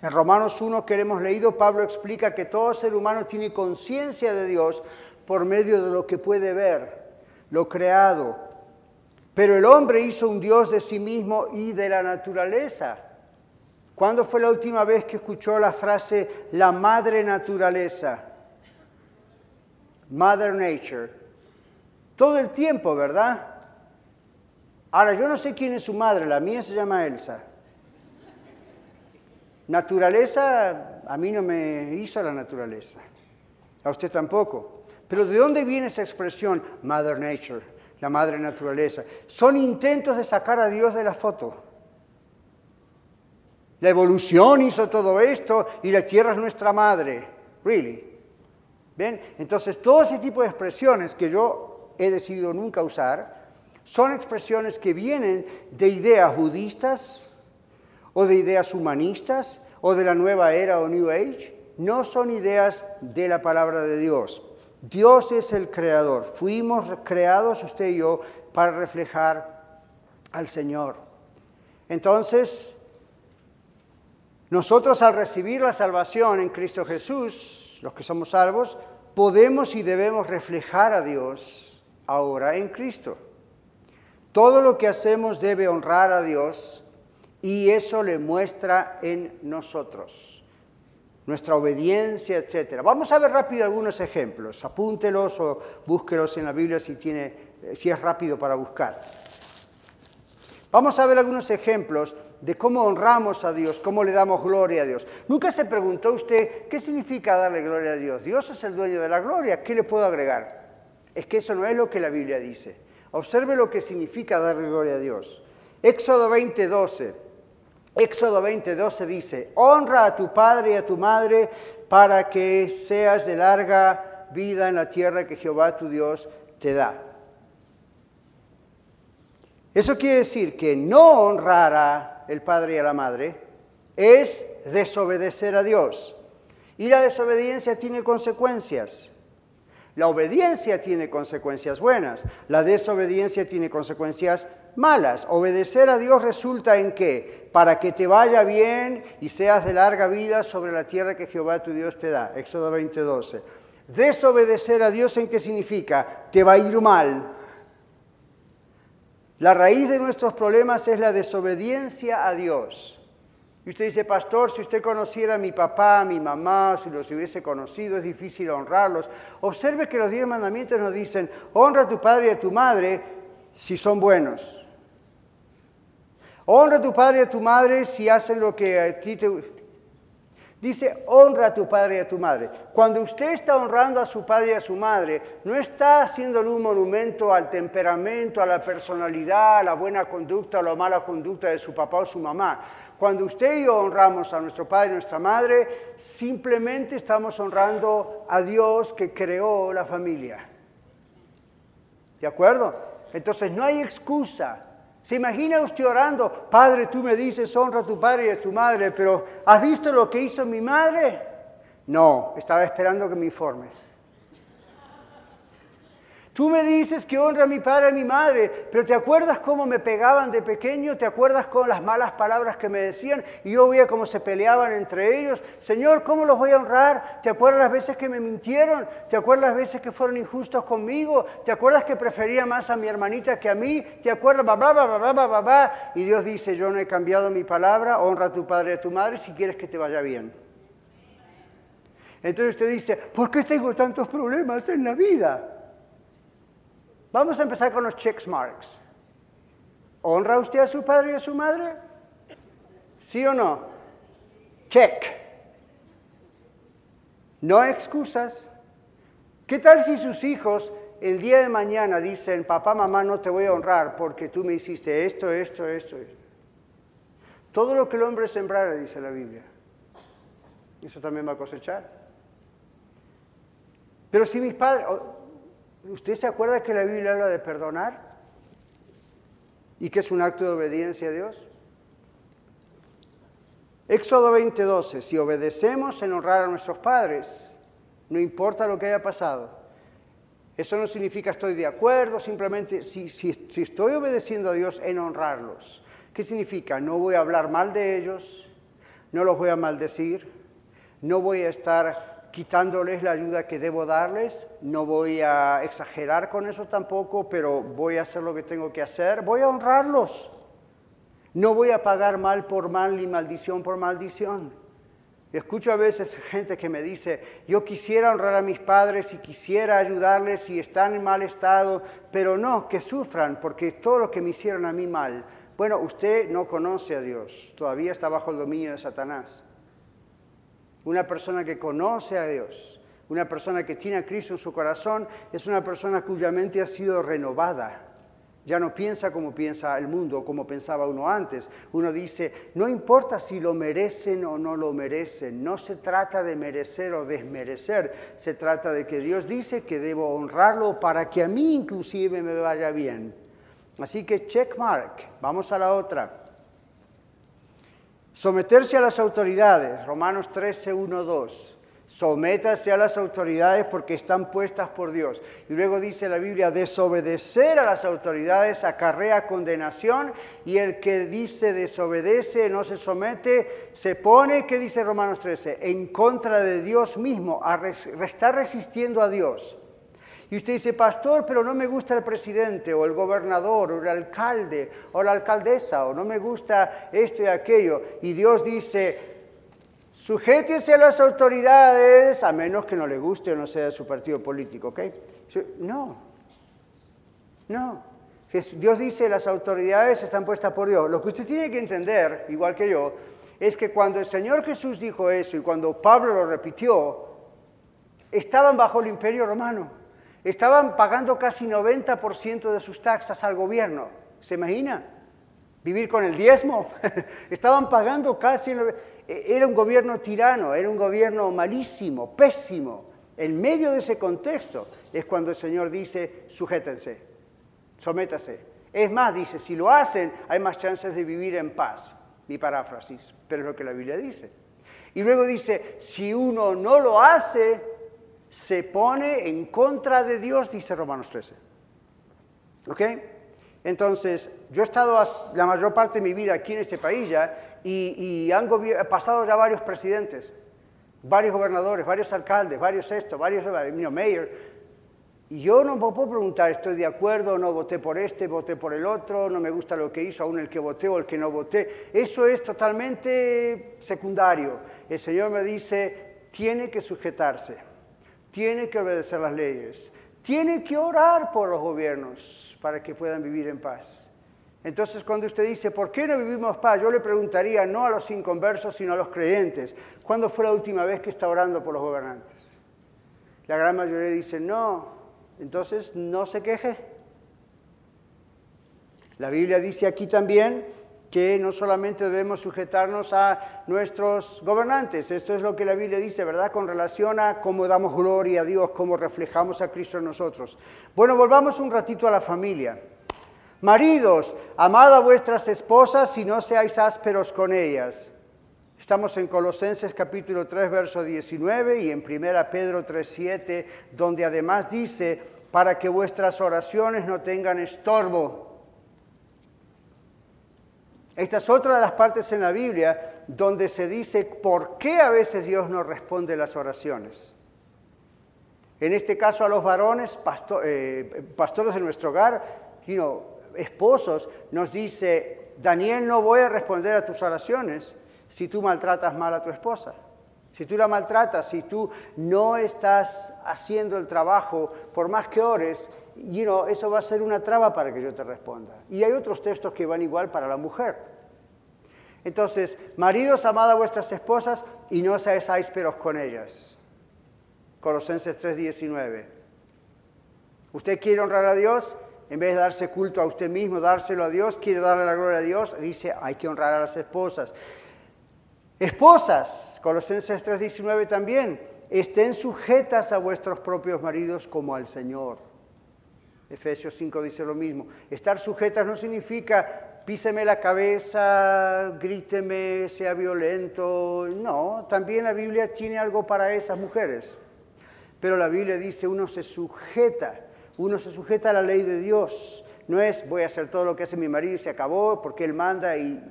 En Romanos 1 que hemos leído, Pablo explica que todo ser humano tiene conciencia de Dios por medio de lo que puede ver, lo creado. Pero el hombre hizo un Dios de sí mismo y de la naturaleza. ¿Cuándo fue la última vez que escuchó la frase la madre naturaleza? Mother Nature. Todo el tiempo, ¿verdad? Ahora, yo no sé quién es su madre, la mía se llama Elsa. Naturaleza, a mí no me hizo la naturaleza, a usted tampoco. Pero ¿de dónde viene esa expresión, Mother Nature, la madre naturaleza? Son intentos de sacar a Dios de la foto. La evolución hizo todo esto y la tierra es nuestra madre. Really. ¿Bien? Entonces, todo ese tipo de expresiones que yo he decidido nunca usar son expresiones que vienen de ideas budistas o de ideas humanistas o de la nueva era o New Age. No son ideas de la palabra de Dios. Dios es el creador. Fuimos creados, usted y yo, para reflejar al Señor. Entonces, nosotros al recibir la salvación en Cristo Jesús, los que somos salvos, podemos y debemos reflejar a Dios ahora en Cristo. Todo lo que hacemos debe honrar a Dios y eso le muestra en nosotros nuestra obediencia, etc. Vamos a ver rápido algunos ejemplos. Apúntelos o búsquelos en la Biblia si, tiene, si es rápido para buscar. Vamos a ver algunos ejemplos de cómo honramos a Dios, cómo le damos gloria a Dios. ¿Nunca se preguntó usted qué significa darle gloria a Dios? Dios es el dueño de la gloria, ¿qué le puedo agregar? Es que eso no es lo que la Biblia dice. Observe lo que significa darle gloria a Dios. Éxodo 20:12. Éxodo 20:12 dice, honra a tu padre y a tu madre para que seas de larga vida en la tierra que Jehová tu Dios te da. Eso quiere decir que no honrar a el padre y a la madre es desobedecer a Dios. Y la desobediencia tiene consecuencias. La obediencia tiene consecuencias buenas, la desobediencia tiene consecuencias malas. Obedecer a Dios resulta en qué? Para que te vaya bien y seas de larga vida sobre la tierra que Jehová tu Dios te da. Éxodo 20:12. Desobedecer a Dios en qué significa? Te va a ir mal. La raíz de nuestros problemas es la desobediencia a Dios. Y usted dice, pastor, si usted conociera a mi papá, a mi mamá, si los hubiese conocido, es difícil honrarlos. Observe que los diez mandamientos nos dicen, honra a tu padre y a tu madre si son buenos. Honra a tu padre y a tu madre si hacen lo que a ti te... Dice, honra a tu padre y a tu madre. Cuando usted está honrando a su padre y a su madre, no está haciéndole un monumento al temperamento, a la personalidad, a la buena conducta o la mala conducta de su papá o su mamá. Cuando usted y yo honramos a nuestro padre y nuestra madre, simplemente estamos honrando a Dios que creó la familia. ¿De acuerdo? Entonces no hay excusa. ¿Se imagina usted orando, Padre, tú me dices, honra a tu padre y a tu madre, pero ¿has visto lo que hizo mi madre? No, estaba esperando que me informes. Tú me dices que honra a mi padre y a mi madre, pero ¿te acuerdas cómo me pegaban de pequeño? ¿Te acuerdas con las malas palabras que me decían? Y yo veía cómo se peleaban entre ellos. Señor, ¿cómo los voy a honrar? ¿Te acuerdas las veces que me mintieron? ¿Te acuerdas las veces que fueron injustos conmigo? ¿Te acuerdas que prefería más a mi hermanita que a mí? ¿Te acuerdas? Ba, Y Dios dice, yo no he cambiado mi palabra, honra a tu padre y a tu madre si quieres que te vaya bien. Entonces usted dice, ¿por qué tengo tantos problemas en la vida? Vamos a empezar con los check marks. ¿Honra usted a su padre y a su madre? ¿Sí o no? Check. No excusas. ¿Qué tal si sus hijos el día de mañana dicen, papá, mamá, no te voy a honrar porque tú me hiciste esto, esto, esto? Todo lo que el hombre sembrara, dice la Biblia, eso también va a cosechar. Pero si mis padres, ¿Usted se acuerda que la Biblia habla de perdonar? ¿Y qué es un acto de obediencia a Dios? Éxodo 20:12, si obedecemos en honrar a nuestros padres, no importa lo que haya pasado. Eso no significa estoy de acuerdo, simplemente si, si, si estoy obedeciendo a Dios en honrarlos. ¿Qué significa? No voy a hablar mal de ellos, no los voy a maldecir, no voy a estar quitándoles la ayuda que debo darles, no voy a exagerar con eso tampoco, pero voy a hacer lo que tengo que hacer, voy a honrarlos. No voy a pagar mal por mal ni maldición por maldición. Escucho a veces gente que me dice, yo quisiera honrar a mis padres y quisiera ayudarles si están en mal estado, pero no, que sufran porque todo lo que me hicieron a mí mal. Bueno, usted no conoce a Dios, todavía está bajo el dominio de Satanás. Una persona que conoce a Dios, una persona que tiene a Cristo en su corazón, es una persona cuya mente ha sido renovada ya no piensa como piensa el mundo, como pensaba uno antes. Uno dice, no importa si lo merecen o no lo merecen, no se trata de merecer o desmerecer, se trata de que Dios dice que debo honrarlo para que a mí inclusive me vaya bien. Así que check mark, vamos a la otra. Someterse a las autoridades, Romanos 13, 1, 2. Sométase a las autoridades porque están puestas por Dios. Y luego dice la Biblia, desobedecer a las autoridades acarrea condenación y el que dice desobedece, no se somete, se pone, ¿qué dice Romanos 13? En contra de Dios mismo, a está resistiendo a Dios. Y usted dice, pastor, pero no me gusta el presidente o el gobernador o el alcalde o la alcaldesa o no me gusta esto y aquello. Y Dios dice, Sujétese a las autoridades, a menos que no le guste o no sea su partido político, ¿ok? No, no. Dios dice las autoridades están puestas por Dios. Lo que usted tiene que entender, igual que yo, es que cuando el Señor Jesús dijo eso y cuando Pablo lo repitió, estaban bajo el imperio romano. Estaban pagando casi 90% de sus taxas al gobierno. ¿Se imagina? Vivir con el diezmo. estaban pagando casi... Era un gobierno tirano, era un gobierno malísimo, pésimo. En medio de ese contexto es cuando el Señor dice, sujétense, sométase. Es más, dice, si lo hacen, hay más chances de vivir en paz. Mi paráfrasis, pero es lo que la Biblia dice. Y luego dice, si uno no lo hace, se pone en contra de Dios, dice Romanos 13. ¿Ok? Entonces, yo he estado la mayor parte de mi vida aquí en este país ya y, han pasado ya varios presidentes, varios gobernadores, varios alcaldes, varios esto, varios mayor. Y yo no puedo preguntar, estoy de acuerdo, no voté por este, voté por el otro, no me gusta lo que hizo, aún el que voté o el que no voté. Eso es totalmente secundario. El Señor me dice, tiene que sujetarse, tiene que obedecer las leyes, tiene que orar por los gobiernos para que puedan vivir en paz. Entonces, cuando usted dice, ¿por qué no vivimos paz? Yo le preguntaría no a los inconversos, sino a los creyentes. ¿Cuándo fue la última vez que está orando por los gobernantes? La gran mayoría dice, no. Entonces, no se queje. La Biblia dice aquí también que no solamente debemos sujetarnos a nuestros gobernantes, esto es lo que la Biblia dice, ¿verdad? Con relación a cómo damos gloria a Dios, cómo reflejamos a Cristo en nosotros. Bueno, volvamos un ratito a la familia. Maridos, amad a vuestras esposas y no seáis ásperos con ellas. Estamos en Colosenses capítulo 3, verso 19 y en 1 Pedro 3, 7, donde además dice, para que vuestras oraciones no tengan estorbo esta es otra de las partes en la Biblia donde se dice por qué a veces Dios no responde las oraciones. En este caso a los varones, eh, pastores de nuestro hogar, esposos, nos dice, Daniel, no voy a responder a tus oraciones si tú maltratas mal a tu esposa. Si tú la maltratas, si tú no estás haciendo el trabajo, por más que ores, you know, eso va a ser una traba para que yo te responda. Y hay otros textos que van igual para la mujer. Entonces, maridos, amad a vuestras esposas y no seáis ásperos con ellas. Colosenses 3:19. ¿Usted quiere honrar a Dios? En vez de darse culto a usted mismo, dárselo a Dios, quiere darle la gloria a Dios, dice, hay que honrar a las esposas. Esposas, Colosenses 3:19 también, estén sujetas a vuestros propios maridos como al Señor. Efesios 5 dice lo mismo. Estar sujetas no significa píseme la cabeza, gríteme, sea violento. No, también la Biblia tiene algo para esas mujeres. Pero la Biblia dice uno se sujeta, uno se sujeta a la ley de Dios. No es voy a hacer todo lo que hace mi marido y se acabó porque él manda y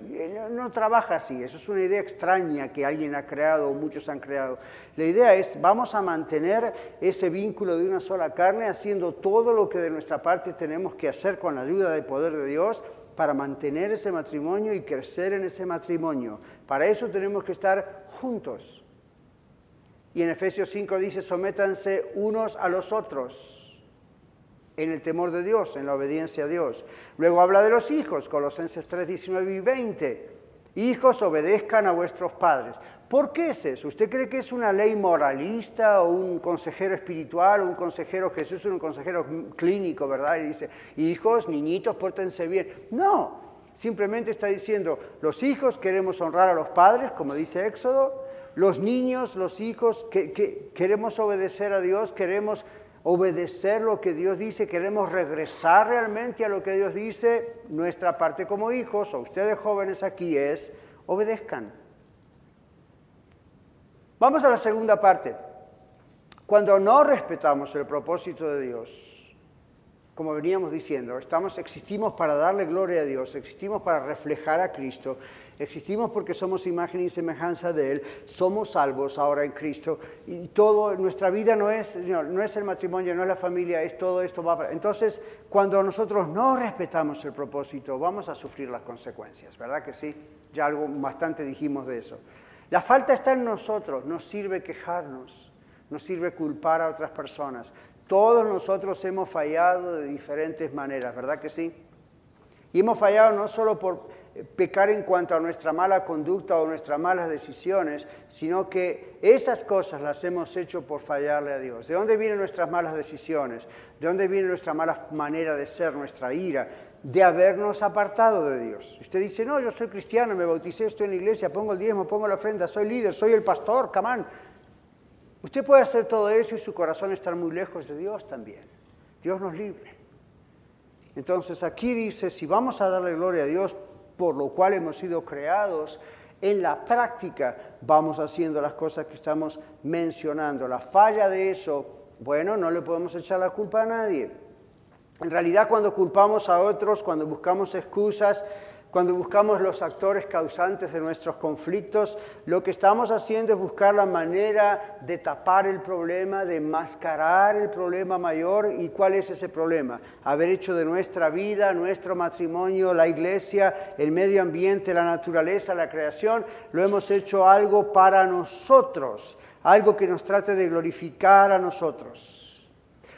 no, trabaja así. Eso es una idea extraña que alguien ha creado o muchos han creado. La idea es vamos a mantener ese vínculo de una sola carne haciendo todo lo que de nuestra parte tenemos que hacer con la ayuda del poder de Dios para mantener ese matrimonio y crecer en ese matrimonio. Para eso tenemos que estar juntos. Y en Efesios 5 dice, sométanse unos a los otros en el temor de Dios, en la obediencia a Dios. Luego habla de los hijos, Colosenses 3, 19 y 20. Hijos, obedezcan a vuestros padres. ¿Por qué es eso? ¿Usted cree que es una ley moralista o un consejero espiritual o un consejero Jesús, un consejero clínico, verdad? Y dice, hijos, niñitos, pórtense bien. No, simplemente está diciendo, los hijos queremos honrar a los padres, como dice Éxodo, los niños, los hijos, que queremos obedecer a Dios, queremos obedecer lo que Dios dice, queremos regresar realmente a lo que Dios dice, nuestra parte como hijos, o ustedes jóvenes aquí es, obedezcan. Vamos a la segunda parte. Cuando no respetamos el propósito de Dios, como veníamos diciendo, estamos, existimos para darle gloria a Dios, existimos para reflejar a Cristo, Existimos porque somos imagen y semejanza de Él, somos salvos ahora en Cristo y todo, nuestra vida no es, no, es el matrimonio, no es la familia, es todo esto. Va Entonces, cuando nosotros no respetamos el propósito, vamos a sufrir las consecuencias, ¿verdad que sí? Ya algo bastante dijimos de eso. La falta está en nosotros, nos sirve quejarnos, nos sirve culpar a otras personas. Todos nosotros hemos fallado de diferentes maneras, ¿verdad que sí? Y hemos fallado no solo por pecar en cuanto a nuestra mala conducta o nuestras malas decisiones, sino que esas cosas las hemos hecho por fallarle a Dios. ¿De dónde vienen nuestras malas decisiones? ¿De dónde viene nuestra mala manera de ser, nuestra ira? De habernos apartado de Dios. Usted dice, no, yo soy cristiano, me bauticé, estoy en la iglesia, pongo el diezmo, pongo la ofrenda, soy líder, soy el pastor, camán. Usted puede hacer todo eso y su corazón estar muy lejos de Dios también. Dios nos libre. Entonces aquí dice, si vamos a darle gloria a Dios, por lo cual hemos sido creados, en la práctica vamos haciendo las cosas que estamos mencionando. La falla de eso, bueno, no le podemos echar la culpa a nadie. En realidad cuando culpamos a otros, cuando buscamos excusas, cuando buscamos los actores causantes de nuestros conflictos, lo que estamos haciendo es buscar la manera de tapar el problema, de mascarar el problema mayor. ¿Y cuál es ese problema? Haber hecho de nuestra vida, nuestro matrimonio, la iglesia, el medio ambiente, la naturaleza, la creación, lo hemos hecho algo para nosotros, algo que nos trate de glorificar a nosotros.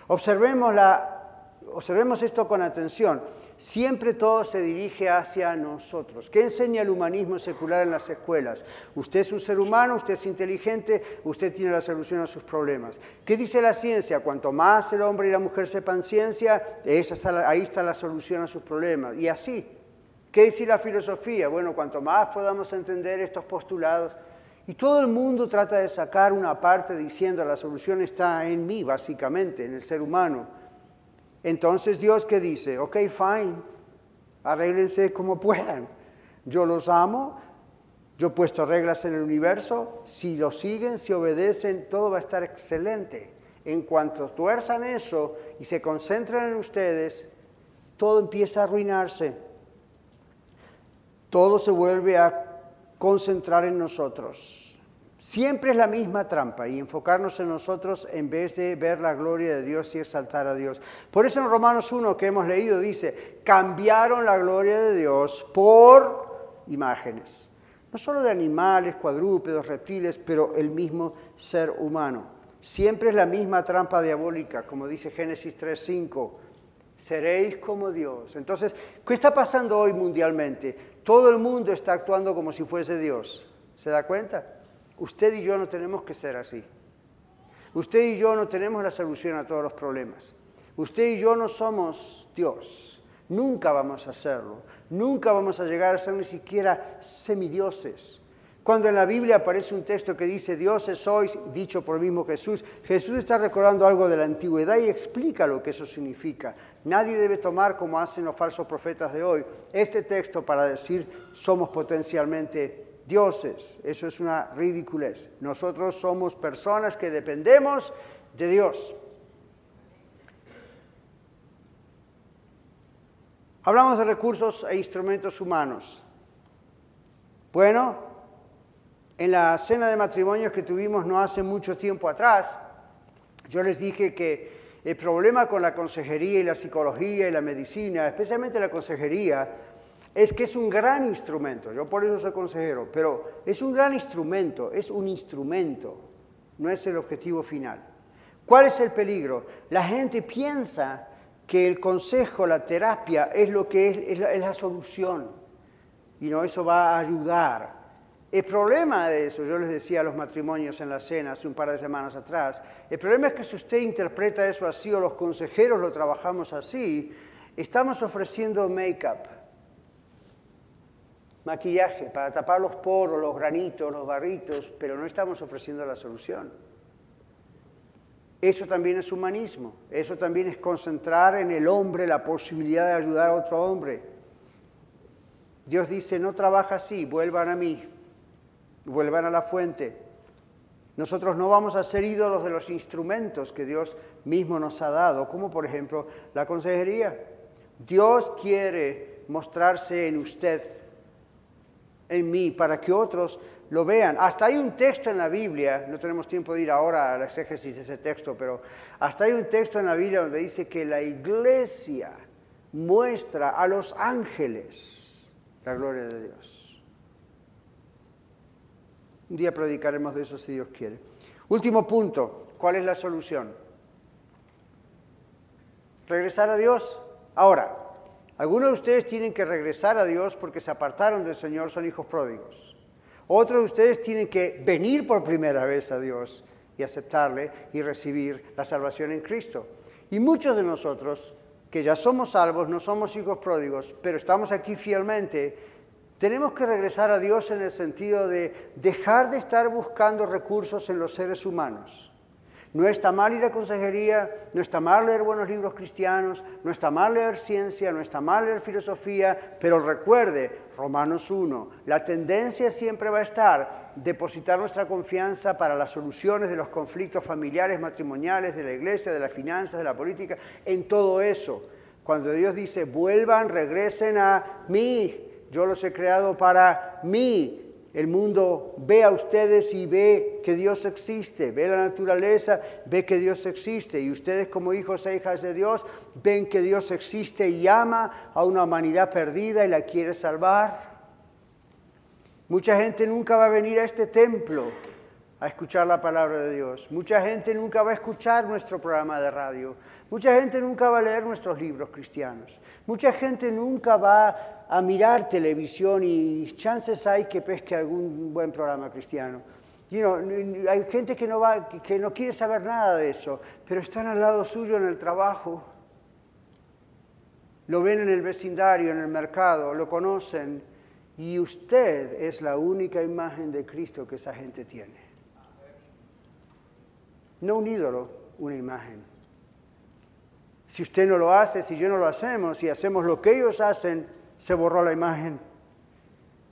Observemos, la, observemos esto con atención siempre todo se dirige hacia nosotros. ¿Qué enseña el humanismo secular en las escuelas? Usted es un ser humano, usted es inteligente, usted tiene la solución a sus problemas. ¿Qué dice la ciencia? Cuanto más el hombre y la mujer sepan ciencia, ahí está la solución a sus problemas. Y así. ¿Qué dice la filosofía? Bueno, cuanto más podamos entender estos postulados, y todo el mundo trata de sacar una parte diciendo la solución está en mí, básicamente, en el ser humano. Entonces Dios que dice, ok, fine, arréglense como puedan. Yo los amo, yo he puesto reglas en el universo, si lo siguen, si obedecen, todo va a estar excelente. En cuanto tuerzan eso y se concentran en ustedes, todo empieza a arruinarse. Todo se vuelve a concentrar en nosotros. Siempre es la misma trampa y enfocarnos en nosotros en vez de ver la gloria de Dios y exaltar a Dios. Por eso en Romanos 1 que hemos leído dice, cambiaron la gloria de Dios por imágenes. No solo de animales, cuadrúpedos, reptiles, pero el mismo ser humano. Siempre es la misma trampa diabólica, como dice Génesis 3.5. Seréis como Dios. Entonces, ¿qué está pasando hoy mundialmente? Todo el mundo está actuando como si fuese Dios. ¿Se da cuenta? Usted y yo no tenemos que ser así. Usted y yo no tenemos la solución a todos los problemas. Usted y yo no somos Dios. Nunca vamos a hacerlo. Nunca vamos a llegar a ser ni siquiera semidioses. Cuando en la Biblia aparece un texto que dice dioses sois, dicho por el mismo Jesús, Jesús está recordando algo de la antigüedad y explica lo que eso significa. Nadie debe tomar, como hacen los falsos profetas de hoy, ese texto para decir somos potencialmente dioses. Eso es una ridiculez. Nosotros somos personas que dependemos de Dios. Hablamos de recursos e instrumentos humanos. Bueno, en la cena de matrimonios que tuvimos no hace mucho tiempo atrás, yo les dije que el problema con la consejería y la psicología y la medicina, especialmente la consejería, es que es un gran instrumento. Yo por eso soy consejero, pero es un gran instrumento, es un instrumento, no es el objetivo final. ¿Cuál es el peligro? La gente piensa que el consejo, la terapia es lo que es, la, la solución y no eso va a ayudar. El problema de eso, yo les decía a los matrimonios en la cena hace un par de semanas atrás, el problema es que si usted interpreta eso así o los consejeros lo trabajamos así, estamos ofreciendo make-up, maquillaje para tapar los poros, los granitos, los barritos, pero no estamos ofreciendo la solución. Eso también es humanismo, eso también es concentrar en el hombre la posibilidad de ayudar a otro hombre. Dios dice, no trabaja así, vuelvan a mí vuelvan a la fuente. Nosotros no vamos a ser ídolos de los instrumentos que Dios mismo nos ha dado, como por ejemplo la consejería. Dios quiere mostrarse en usted, en mí, para que otros lo vean. Hasta hay un texto en la Biblia, no tenemos tiempo de ir ahora al exégesis de ese texto, pero hasta hay un texto en la Biblia donde dice que la iglesia muestra a los ángeles la gloria de Dios. Un día predicaremos de eso si Dios quiere. Último punto, ¿cuál es la solución? Regresar a Dios. Ahora, algunos de ustedes tienen que regresar a Dios porque se apartaron del Señor, son hijos pródigos. Otros de ustedes tienen que venir por primera vez a Dios y aceptarle y recibir la salvación en Cristo. Y muchos de nosotros, que ya somos salvos, no somos hijos pródigos, pero estamos aquí fielmente, tenemos que regresar a Dios en el sentido de dejar de estar buscando recursos en los seres humanos. No está mal ir a consejería, no está mal leer buenos libros cristianos, no está mal leer ciencia, no está mal leer filosofía, pero recuerde, Romanos 1, la tendencia siempre va a estar depositar nuestra confianza para las soluciones de los conflictos familiares, matrimoniales, de la iglesia, de las finanzas, de la política, en todo eso. Cuando Dios dice, vuelvan, regresen a mí, yo los he creado para mí. El mundo ve a ustedes y ve que Dios existe, ve la naturaleza, ve que Dios existe. Y ustedes como hijos e hijas de Dios ven que Dios existe y ama a una humanidad perdida y la quiere salvar. Mucha gente nunca va a venir a este templo a escuchar la palabra de Dios. Mucha gente nunca va a escuchar nuestro programa de radio. Mucha gente nunca va a leer nuestros libros cristianos. Mucha gente nunca va a mirar televisión y chances hay que pesque algún buen programa cristiano. hay gente que no, va, que no quiere saber nada de eso, pero están al lado suyo en el trabajo. Lo ven en el vecindario, en el mercado, lo conocen. Y usted es la única imagen de Cristo que esa gente tiene. No un ídolo, una imagen. Si usted no lo hace, si yo no lo hacemos, si hacemos lo que ellos hacen, se borró la imagen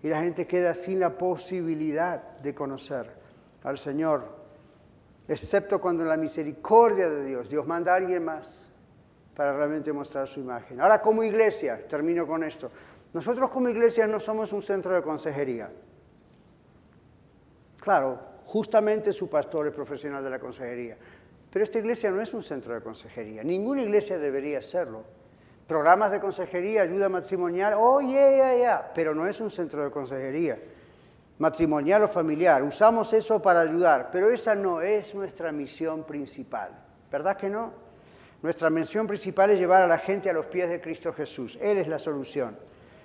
y la gente queda sin la posibilidad de conocer al Señor, excepto cuando la misericordia de Dios Dios manda a alguien más para realmente mostrar su imagen. Ahora como iglesia, termino con esto, nosotros como iglesia no somos un centro de consejería. Claro, justamente su pastor es profesional de la consejería, pero esta iglesia no es un centro de consejería, ninguna iglesia debería serlo programas de consejería, ayuda matrimonial, oh, yeah, yeah, yeah, pero no es un centro de consejería matrimonial o familiar. Usamos eso para ayudar, pero esa no es nuestra misión principal. ¿Verdad que no? Nuestra misión principal es llevar a la gente a los pies de Cristo Jesús. Él es la solución.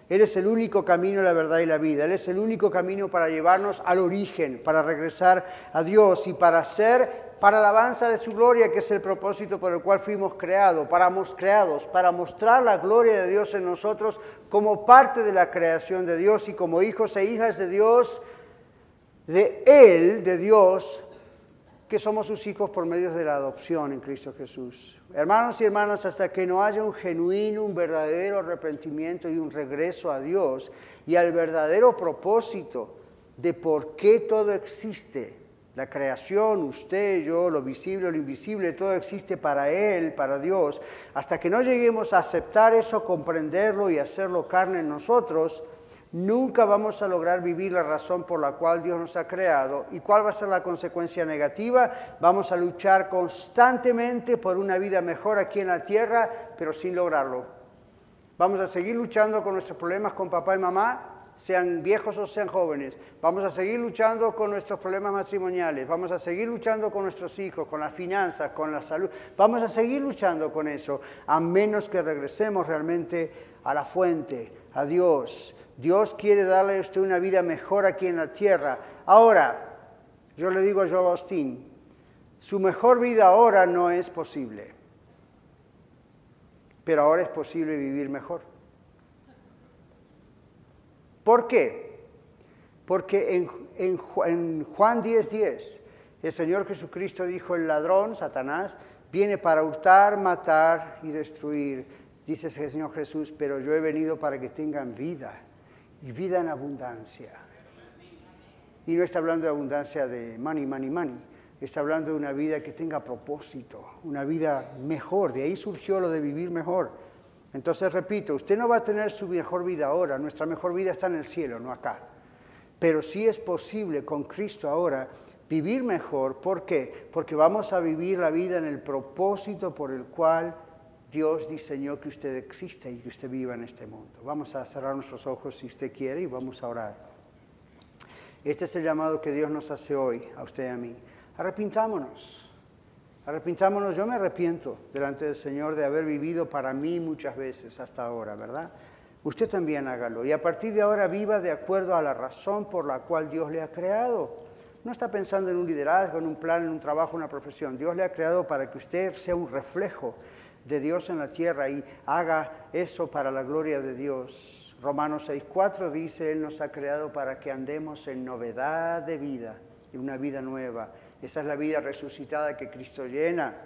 Él es el único camino, la verdad y la vida. Él es el único camino para llevarnos al origen, para regresar a Dios y para ser para la alabanza de su gloria, que es el propósito por el cual fuimos creados, para, creados, para mostrar la gloria de Dios en nosotros como parte de la creación de Dios y como hijos e hijas de Dios, de Él, de Dios, que somos sus hijos por medio de la adopción en Cristo Jesús. Hermanos y hermanas, hasta que no haya un genuino, un verdadero arrepentimiento y un regreso a Dios y al verdadero propósito de por qué todo existe, la creación, usted, yo, lo visible, lo invisible, todo existe para Él, para Dios. Hasta que no lleguemos a aceptar eso, comprenderlo y hacerlo carne en nosotros, nunca vamos a lograr vivir la razón por la cual Dios nos ha creado. ¿Y cuál va a ser la consecuencia negativa? Vamos a luchar constantemente por una vida mejor aquí en la tierra, pero sin lograrlo. Vamos a seguir luchando con nuestros problemas con papá y mamá, sean viejos o sean jóvenes. Vamos a seguir luchando con nuestros problemas matrimoniales, vamos a seguir luchando con nuestros hijos, con las finanzas, con la salud. Vamos a seguir luchando con eso, a menos que regresemos realmente a la fuente, a Dios. Dios quiere darle a usted una vida mejor aquí en la tierra. Ahora, yo le digo a Joel Austin, su mejor vida ahora no es posible, pero ahora es posible vivir mejor. ¿Por qué? Porque en, Juan 10:10 10, el Señor Jesucristo dijo, el ladrón, Satanás, viene para hurtar, matar y destruir. Dice el Señor Jesús, pero yo he venido para que tengan vida y vida en abundancia. Y no está hablando de abundancia de money, money, money. Está hablando de una vida que tenga propósito, una vida mejor. De ahí surgió lo de vivir mejor. Entonces, repito, usted no va a tener su mejor vida ahora, nuestra mejor vida está en el cielo, no acá. Pero sí es posible con Cristo ahora vivir mejor. ¿Por qué? Porque vamos a vivir la vida en el propósito por el cual Dios diseñó que usted exista y que usted viva en este mundo. Vamos a cerrar nuestros ojos si usted quiere y vamos a orar. Este es el llamado que Dios nos hace hoy, a usted y a mí. Arrepintámonos. Arrepintámonos, yo me arrepiento delante del Señor de haber vivido para mí muchas veces hasta ahora, ¿verdad? Usted también hágalo. Y a partir de ahora viva de acuerdo a la razón por la cual Dios le ha creado. No está pensando en un liderazgo, en un plan, en un trabajo, en una profesión. Dios le ha creado para que usted sea un reflejo de Dios en la tierra y haga eso para la gloria de Dios. Romanos 6.4 dice, Él nos ha creado para que andemos en novedad de vida, y una vida nueva esa es la vida resucitada que Cristo llena.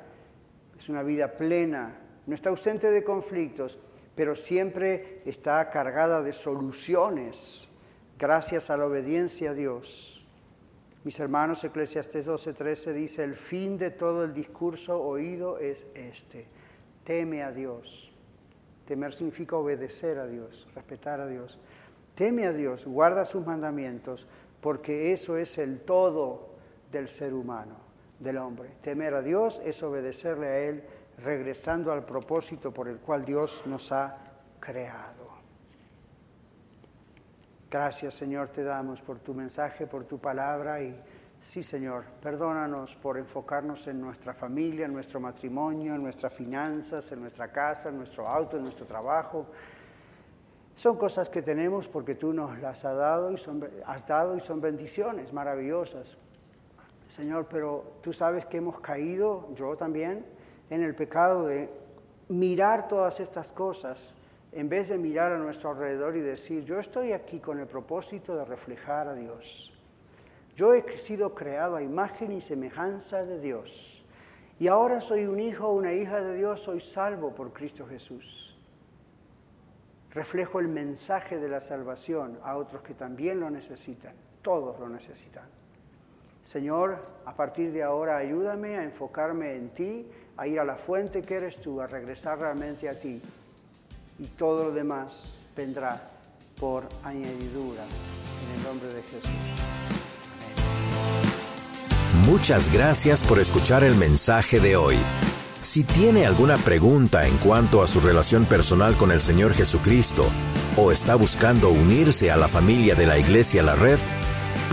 Es una vida plena. No está ausente de conflictos, pero siempre está cargada de soluciones gracias a la obediencia a Dios. Mis hermanos, Eclesiastes 12:13 dice, el fin de todo el discurso oído es este. Teme a Dios. Temer significa obedecer a Dios, respetar a Dios. Teme a Dios, guarda sus mandamientos, porque eso es el todo del ser humano, del hombre. Temer a Dios es obedecerle a Él, regresando al propósito por el cual Dios nos ha creado. Gracias Señor te damos por tu mensaje, por tu palabra y sí Señor, perdónanos por enfocarnos en nuestra familia, en nuestro matrimonio, en nuestras finanzas, en nuestra casa, en nuestro auto, en nuestro trabajo. Son cosas que tenemos porque tú nos las has dado y son, has dado y son bendiciones maravillosas. Señor, pero tú sabes que hemos caído, yo también, en el pecado de mirar todas estas cosas en vez de mirar a nuestro alrededor y decir, yo estoy aquí con el propósito de reflejar a Dios. Yo he sido creado a imagen y semejanza de Dios. Y ahora soy un hijo o una hija de Dios, soy salvo por Cristo Jesús. Reflejo el mensaje de la salvación a otros que también lo necesitan. Todos lo necesitan. Señor, a partir de ahora ayúdame a enfocarme en ti, a ir a la fuente que eres tú, a regresar realmente a ti. Y todo lo demás vendrá por añadidura. En el nombre de Jesús. Muchas gracias por escuchar el mensaje de hoy. Si tiene alguna pregunta en cuanto a su relación personal con el Señor Jesucristo o está buscando unirse a la familia de la Iglesia La Red,